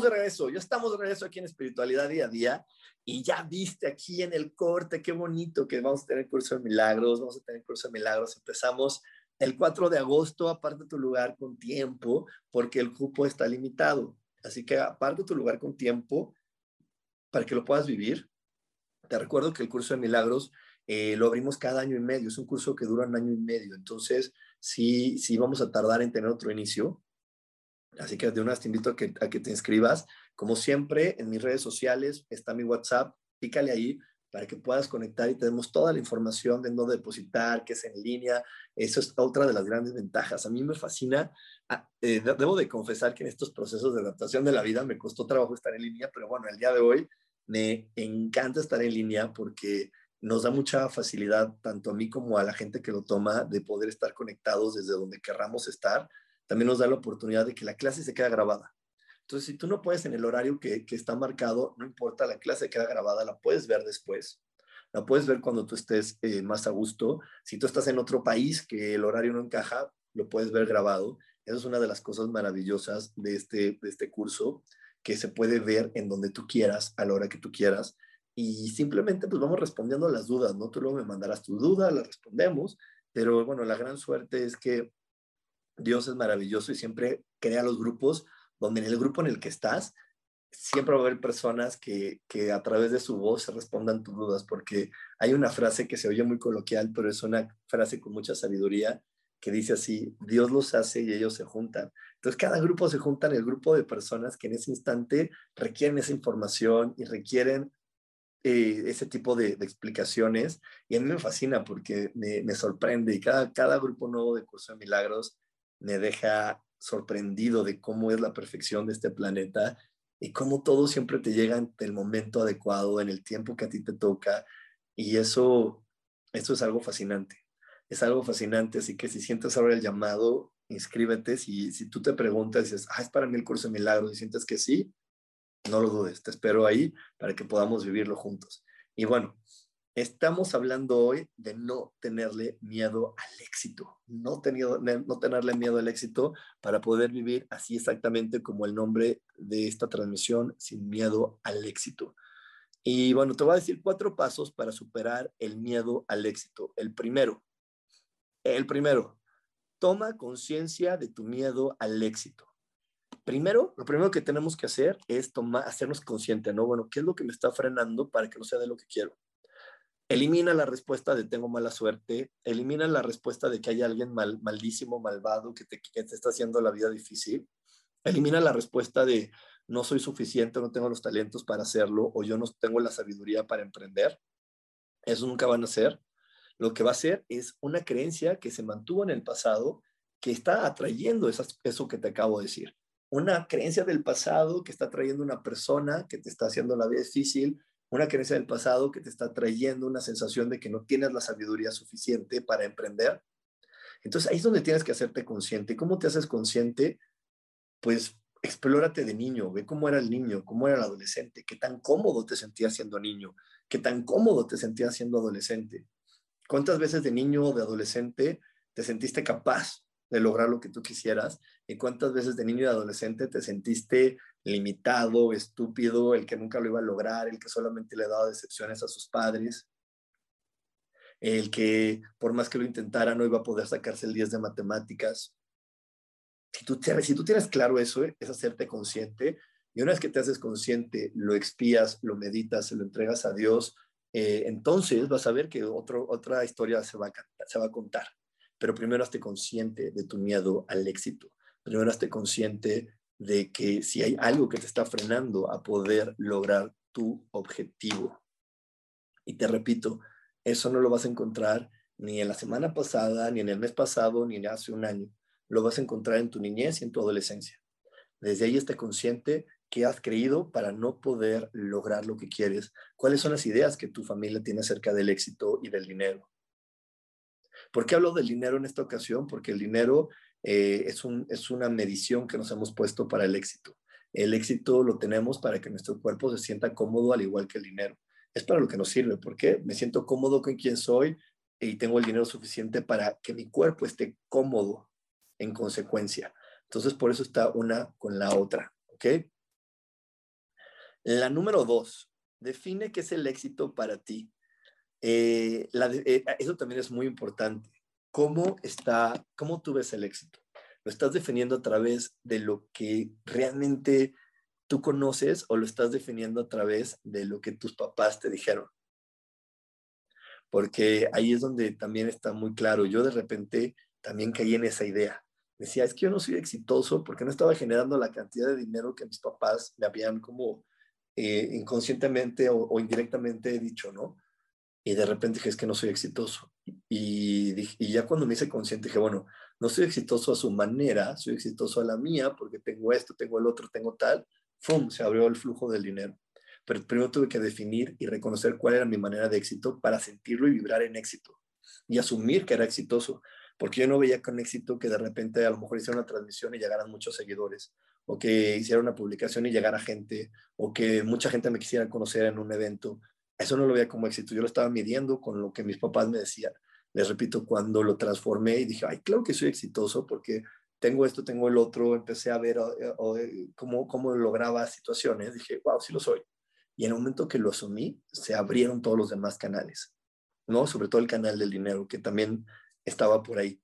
Estamos de regreso, ya estamos de regreso aquí en Espiritualidad Día a Día. Y ya viste aquí en el corte, qué bonito que vamos a tener curso de milagros, vamos a tener curso de milagros. Empezamos el 4 de agosto, aparte tu lugar con tiempo, porque el cupo está limitado. Así que aparte tu lugar con tiempo para que lo puedas vivir. Te recuerdo que el curso de milagros eh, lo abrimos cada año y medio, es un curso que dura un año y medio. Entonces, sí, sí vamos a tardar en tener otro inicio Así que de una vez te invito a que, te inscribas. Como siempre, en mis redes sociales está mi WhatsApp, pícale ahí para que puedas conectar y tenemos toda la información de dónde depositar, qué es en línea. Eso es otra de las grandes ventajas. A mí me fascina. Ah, eh, debo de confesar que en estos procesos de adaptación de la vida me costó trabajo estar en línea, pero bueno, el día de hoy me encanta estar en línea porque nos da mucha facilidad, tanto a mí como a la gente que lo toma, de poder estar conectados desde donde querramos estar también nos da la oportunidad de que la clase se quede grabada. Entonces, si tú no puedes en el horario que, está marcado, no importa, la clase queda grabada, la puedes ver después. La puedes ver cuando tú estés eh, más a gusto. Si tú estás en otro país que el horario no encaja, lo puedes ver grabado. Esa es una de las cosas maravillosas de este, de este curso, que se puede ver en donde tú quieras, a la hora que tú quieras. Y simplemente pues vamos respondiendo a las dudas, ¿no? Tú luego me mandarás tu duda, la respondemos, pero bueno, la gran suerte es que Dios es maravilloso y siempre crea los grupos donde en el grupo en el que estás, siempre va a haber personas que, que a través de su voz se respondan tus dudas, porque hay una frase que se oye muy coloquial, pero es una frase con mucha sabiduría que dice así, Dios los hace y ellos se juntan. Entonces, cada grupo se junta en el grupo de personas que en ese instante requieren esa información y requieren eh, ese tipo de, explicaciones. Y a mí me fascina porque me, me sorprende y cada, cada grupo nuevo de Curso de Milagros me deja sorprendido de cómo es la perfección de este planeta y cómo todo siempre te llega en el momento adecuado, en el tiempo que a ti te toca. Y eso, eso es algo fascinante. Es algo fascinante, así que si sientes ahora el llamado, inscríbete. Si, si tú te preguntas, dices, ah, es para mí el curso de milagros, y sientes que sí, no lo dudes, te espero ahí para que podamos vivirlo juntos. Y bueno, Estamos hablando hoy de no tenerle miedo al éxito, no, no tenerle miedo al éxito para poder vivir así exactamente como el nombre de esta transmisión, sin miedo al éxito. Y bueno, te voy a decir cuatro pasos para superar el miedo al éxito. El primero, el primero, toma conciencia de tu miedo al éxito. Primero, lo primero que tenemos que hacer es tomar, hacernos consciente, ¿no? Bueno, ¿qué es lo que me está frenando para que no sea de lo que quiero? Elimina la respuesta de tengo mala suerte, elimina la respuesta de que hay alguien mal, maldísimo, malvado, que te, está haciendo la vida difícil, elimina la respuesta de no soy suficiente, no tengo los talentos para hacerlo o yo no tengo la sabiduría para emprender. Eso nunca van a ser. Lo que va a ser es una creencia que se mantuvo en el pasado que está atrayendo eso que te acabo de decir. Una creencia del pasado que está atrayendo una persona que te está haciendo la vida difícil, una creencia del pasado que te está trayendo una sensación de que no tienes la sabiduría suficiente para emprender. Entonces ahí es donde tienes que hacerte consciente. ¿Cómo te haces consciente? Pues explórate de niño, ve cómo era el niño, cómo era el adolescente, qué tan cómodo te sentías siendo niño, qué tan cómodo te sentías siendo adolescente. ¿Cuántas veces de niño o de adolescente te sentiste capaz de lograr lo que tú quisieras y cuántas veces de niño y adolescente te sentiste limitado, estúpido, el que nunca lo iba a lograr, el que solamente le daba decepciones a sus padres, el que por más que lo intentara no iba a poder sacarse el 10 de matemáticas. Si tú, tienes claro eso, es hacerte consciente y una vez que te haces consciente, lo expías, lo meditas, se lo entregas a Dios, eh, entonces vas a ver que otro, otra historia se va, a, se va a contar. Pero primero esté consciente de tu miedo al éxito. Primero esté consciente de que si hay algo que te está frenando a poder lograr tu objetivo. Y te repito, eso no lo vas a encontrar ni en la semana pasada, ni en el mes pasado, ni hace un año. Lo vas a encontrar en tu niñez y en tu adolescencia. Desde ahí esté consciente que has creído para no poder lograr lo que quieres? ¿Cuáles son las ideas que tu familia tiene acerca del éxito y del dinero? ¿Por qué hablo del dinero en esta ocasión? Porque el dinero eh, es, un, es una medición que nos hemos puesto para el éxito. El éxito lo tenemos para que nuestro cuerpo se sienta cómodo al igual que el dinero. Es para lo que nos sirve. ¿Por qué? Me siento cómodo con quien soy y tengo el dinero suficiente para que mi cuerpo esté cómodo en consecuencia. Entonces, por eso está una con la otra. ¿Ok? La número dos, define qué es el éxito para ti. Eh, eh, eso también es muy importante. ¿Cómo está, cómo tú ves el éxito? ¿Lo estás definiendo a través de lo que realmente tú conoces o lo estás definiendo a través de lo que tus papás te dijeron? Porque ahí es donde también está muy claro. Yo de repente también caí en esa idea. Decía, es que yo no soy exitoso porque no estaba generando la cantidad de dinero que mis papás me habían como eh, inconscientemente o, indirectamente dicho, ¿no? Y de repente dije, es que no soy exitoso. Y, y ya cuando me hice consciente dije, bueno, no soy exitoso a su manera, soy exitoso a la mía porque tengo esto, tengo el otro, tengo tal. ¡Fum! Se abrió el flujo del dinero. Pero primero tuve que definir y reconocer cuál era mi manera de éxito para sentirlo y vibrar en éxito. Y asumir que era exitoso porque yo no veía con éxito que de repente a lo mejor hiciera una transmisión y llegaran muchos seguidores, o que hiciera una publicación y llegara gente, o que mucha gente me quisiera conocer en un evento. Eso no lo veía como éxito, yo lo estaba midiendo con lo que mis papás me decían. Les repito, cuando lo transformé y dije, ay, claro que soy exitoso porque tengo esto, tengo el otro, empecé a ver eh, eh, cómo, cómo lograba situaciones, dije, wow, sí lo soy. Y en el momento que lo asumí, se abrieron todos los demás canales, ¿no? Sobre todo el canal del dinero, que también estaba por ahí.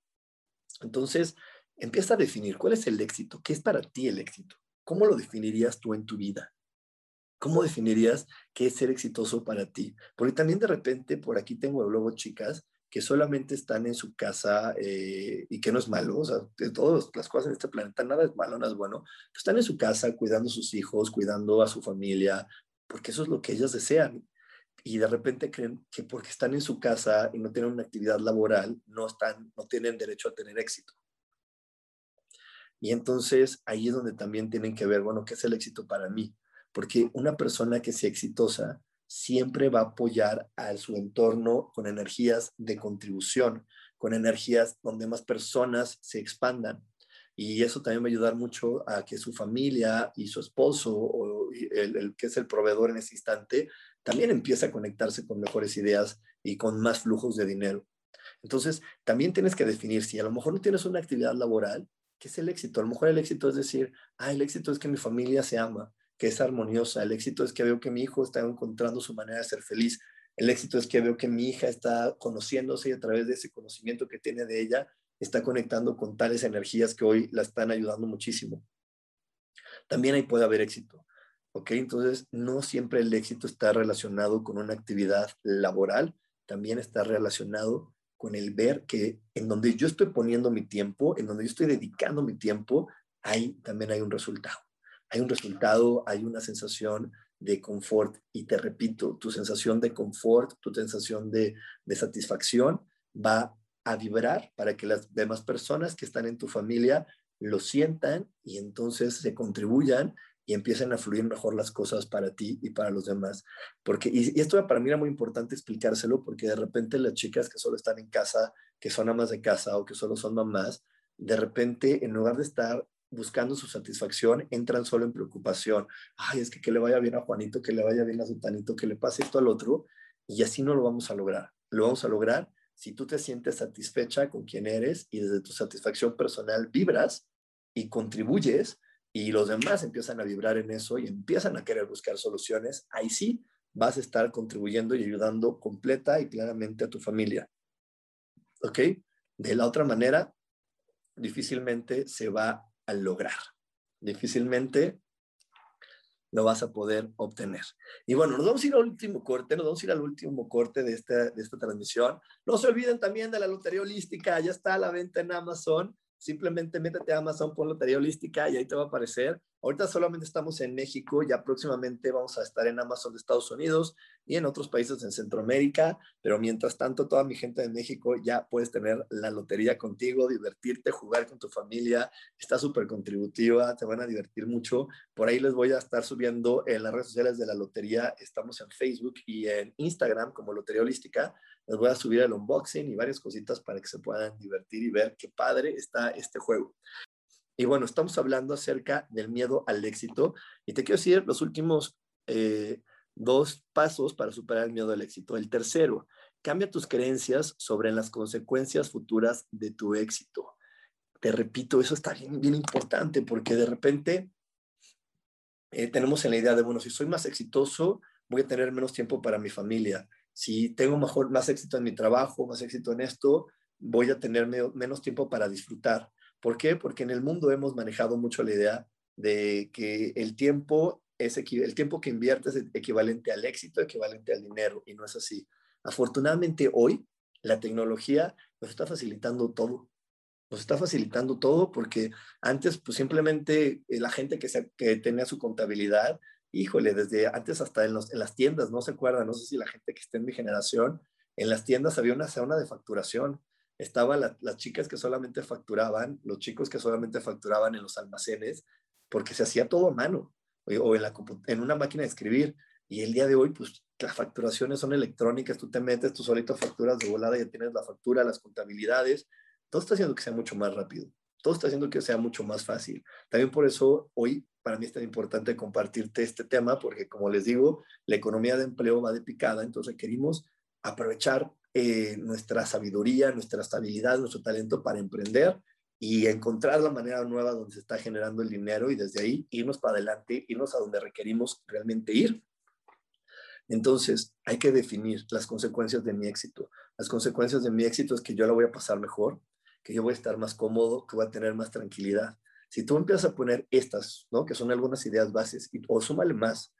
Entonces, empieza a definir cuál es el éxito, qué es para ti el éxito, cómo lo definirías tú en tu vida, cómo definirías qué es ser exitoso para ti. Porque también de repente por aquí tengo luego chicas que solamente están en su casa eh, y que no es malo, o sea, de todas las cosas en este planeta, nada es malo, nada es bueno, están en su casa cuidando a sus hijos, cuidando a su familia, porque eso es lo que ellas desean y de repente creen que porque están en su casa y no tienen una actividad laboral, no, están, no tienen derecho a tener éxito. Y entonces ahí es donde también tienen que ver, bueno, ¿qué es el éxito para mí? Porque una persona que sea exitosa siempre va a apoyar a su entorno con energías de contribución, con energías donde más personas se expandan. Y eso también va a ayudar mucho a que su familia y su esposo o el, que es el proveedor en ese instante también empieza a conectarse con mejores ideas y con más flujos de dinero. Entonces, también tienes que definir si a lo mejor no tienes una actividad laboral, ¿qué es el éxito? A lo mejor el éxito es decir, ah, el éxito es que mi familia se ama, que es armoniosa, el éxito es que veo que mi hijo está encontrando su manera de ser feliz, el éxito es que veo que mi hija está conociéndose y a través de ese conocimiento que tiene de ella, está conectando con tales energías que hoy la están ayudando muchísimo. También ahí puede haber éxito. ¿ok? Entonces, no siempre el éxito está relacionado con una actividad laboral, también está relacionado con el ver que en donde yo estoy poniendo mi tiempo, en donde yo estoy dedicando mi tiempo, ahí también hay un resultado. Hay un resultado, hay una sensación de confort y te repito, tu sensación de confort, tu sensación de, satisfacción va a vibrar para que las demás personas que están en tu familia lo sientan y entonces se contribuyan y empiecen a fluir mejor las cosas para ti y para los demás. Porque, y, esto para mí era muy importante explicárselo porque de repente las chicas que solo están en casa, que son amas de casa o que solo son mamás, de repente en lugar de estar buscando su satisfacción, entran solo en preocupación. Ay, es que que le vaya bien a Juanito, que le vaya bien a Sutanito, que le pase esto al otro. Y así no lo vamos a lograr. Lo vamos a lograr si tú te sientes satisfecha con quien eres y desde tu satisfacción personal vibras y contribuyes y los demás empiezan a vibrar en eso y empiezan a querer buscar soluciones, ahí sí vas a estar contribuyendo y ayudando completa y claramente a tu familia. ¿Ok? De la otra manera, difícilmente se va a lograr. Difícilmente lo vas a poder obtener. Y bueno, nos vamos a ir al último corte, nos vamos a ir al último corte de esta, de esta transmisión. No se olviden también de la lotería holística, ya está a la venta en Amazon. Simplemente métete a Amazon, pon lotería holística y ahí te va a aparecer. Ahorita solamente estamos en México, ya próximamente vamos a estar en Amazon de Estados Unidos y en otros países en Centroamérica, pero mientras tanto toda mi gente de México ya puedes tener la lotería contigo, divertirte, jugar con tu familia, está súper contributiva, te van a divertir mucho. Por ahí les voy a estar subiendo en las redes sociales de la lotería, estamos en Facebook y en Instagram como Lotería Holística, les voy a subir el unboxing y varias cositas para que se puedan divertir y ver qué padre está este juego. Y bueno, estamos hablando acerca del miedo al éxito y te quiero decir los últimos eh, dos pasos para superar el miedo al éxito. El tercero, cambia tus creencias sobre las consecuencias futuras de tu éxito. Te repito, eso está bien, bien importante porque de repente eh, tenemos en la idea de, bueno, si soy más exitoso, voy a tener menos tiempo para mi familia. Si tengo más éxito en mi trabajo, más éxito en esto, voy a tener menos tiempo para disfrutar. ¿Por qué? Porque en el mundo hemos manejado mucho la idea de que el tiempo es el tiempo que inviertes es equivalente al éxito, equivalente al dinero, y no es así. Afortunadamente hoy la tecnología nos está facilitando todo. Nos está facilitando todo porque antes pues simplemente eh, la gente que, que tenía su contabilidad, híjole, desde antes hasta en, las tiendas, no se acuerdan, no sé si la gente que está en mi generación, en las tiendas había una zona de facturación estaban las chicas que solamente facturaban, los chicos que solamente facturaban en los almacenes, porque se hacía todo a mano o en, la, en una máquina de escribir. Y el día de hoy, pues las facturaciones son electrónicas, tú te metes, tú solito facturas de volada, ya tienes la factura, las contabilidades, todo está haciendo que sea mucho más rápido, todo está haciendo que sea mucho más fácil. También por eso hoy para mí es tan importante compartirte este tema, porque como les digo, la economía de empleo va de picada, entonces requerimos aprovechar eh, nuestra sabiduría, nuestra estabilidad, nuestro talento para emprender y encontrar la manera nueva donde se está generando el dinero y desde ahí irnos para adelante, irnos a donde requerimos realmente ir. Entonces, hay que definir las consecuencias de mi éxito. Las consecuencias de mi éxito es que yo la voy a pasar mejor, que yo voy a estar más cómodo, que voy a tener más tranquilidad. Si tú empiezas a poner estas, ¿no? que son algunas ideas bases, o súmale más,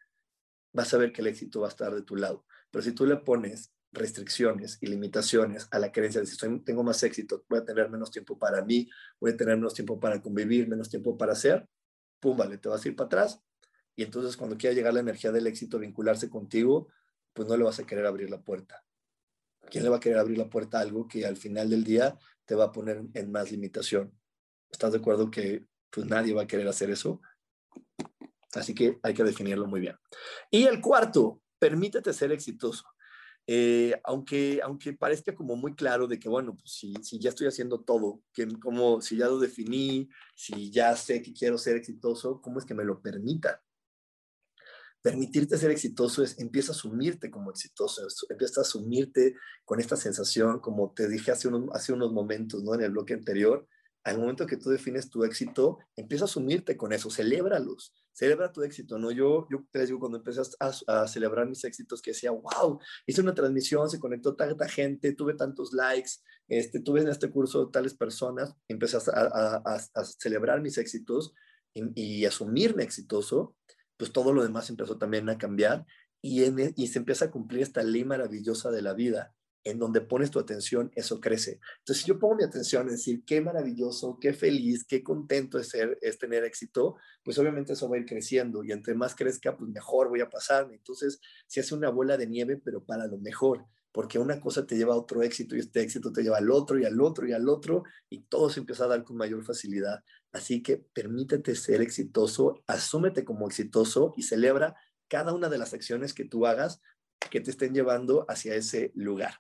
vas a ver que el éxito va a estar de tu lado. Pero si tú le pones restricciones y limitaciones a la creencia de si tengo más éxito, voy a tener menos tiempo para mí, voy a tener menos tiempo para convivir, menos tiempo para hacer, pum, vale, te vas a ir para atrás. Y entonces cuando quiera llegar la energía del éxito, vincularse contigo, pues no le vas a querer abrir la puerta. ¿Quién le va a querer abrir la puerta a algo que al final del día te va a poner en más limitación? ¿Estás de acuerdo que pues nadie va a querer hacer eso? Así que hay que definirlo muy bien. Y el cuarto, permítete ser exitoso. Eh, aunque, aunque parezca como muy claro de que, bueno, pues si, si ya estoy haciendo todo, que como si ya lo definí, si ya sé que quiero ser exitoso, ¿cómo es que me lo permita? Permitirte ser exitoso es, empieza a asumirte como exitoso, empieza a asumirte con esta sensación, como te dije hace unos, hace unos momentos, ¿no? En el bloque anterior, al momento que tú defines tu éxito, empieza a asumirte con eso, celébralos, celebra tu éxito, ¿no? Yo, yo te digo, cuando empecé a, celebrar mis éxitos, que decía, wow, hice una transmisión, se conectó tanta gente, tuve tantos likes, este, tuve en este curso tales personas, empecé a, celebrar mis éxitos y, asumirme exitoso, pues todo lo demás empezó también a cambiar y, en, y se empieza a cumplir esta ley maravillosa de la vida, en donde pones tu atención, eso crece. Entonces, si yo pongo mi atención en decir qué maravilloso, qué feliz, qué contento es, ser, es tener éxito, pues obviamente eso va a ir creciendo y entre más crezca, pues mejor voy a pasar. Entonces, se hace una bola de nieve, pero para lo mejor, porque una cosa te lleva a otro éxito y este éxito te lleva al otro y al otro y al otro y todo se empieza a dar con mayor facilidad. Así que permítete ser exitoso, asúmete como exitoso y celebra cada una de las acciones que tú hagas que te estén llevando hacia ese lugar.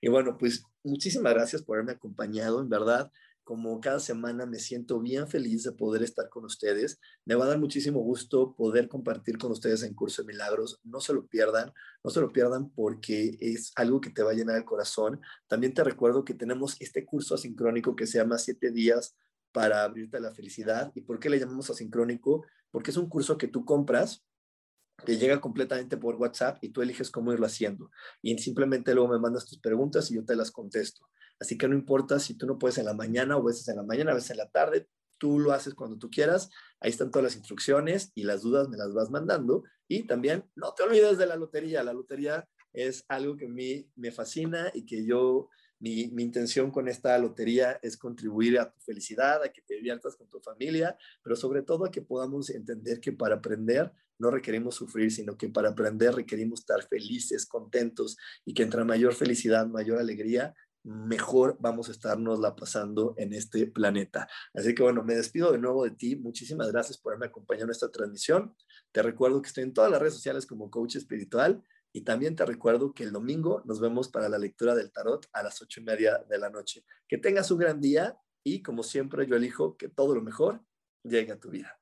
Y bueno, pues muchísimas gracias por haberme acompañado, en verdad. Como cada semana me siento bien feliz de poder estar con ustedes. Me va a dar muchísimo gusto poder compartir con ustedes en Curso de Milagros. No se lo pierdan, no se lo pierdan porque es algo que te va a llenar el corazón. También te recuerdo que tenemos este curso asincrónico que se llama Siete días para abrirte la felicidad. ¿Y por qué le llamamos asincrónico? Porque es un curso que tú compras te llega completamente por WhatsApp y tú eliges cómo irlo haciendo. Y simplemente luego me mandas tus preguntas y yo te las contesto. Así que no importa si tú no puedes en la mañana o veces en la mañana, a veces en la tarde, tú lo haces cuando tú quieras. Ahí están todas las instrucciones y las dudas me las vas mandando. Y también no te olvides de la lotería. La lotería es algo que a mí me fascina y que yo, mi, intención con esta lotería es contribuir a tu felicidad, a que te diviertas con tu familia, pero sobre todo a que podamos entender que para aprender no requerimos sufrir, sino que para aprender requerimos estar felices, contentos y que entre mayor felicidad, mayor alegría, mejor vamos a estarnos la pasando en este planeta. Así que bueno, me despido de nuevo de ti. Muchísimas gracias por haberme acompañado en esta transmisión. Te recuerdo que estoy en todas las redes sociales como coach espiritual y también te recuerdo que el domingo nos vemos para la lectura del tarot a las ocho y media de la noche. Que tengas un gran día y como siempre yo elijo que todo lo mejor llegue a tu vida.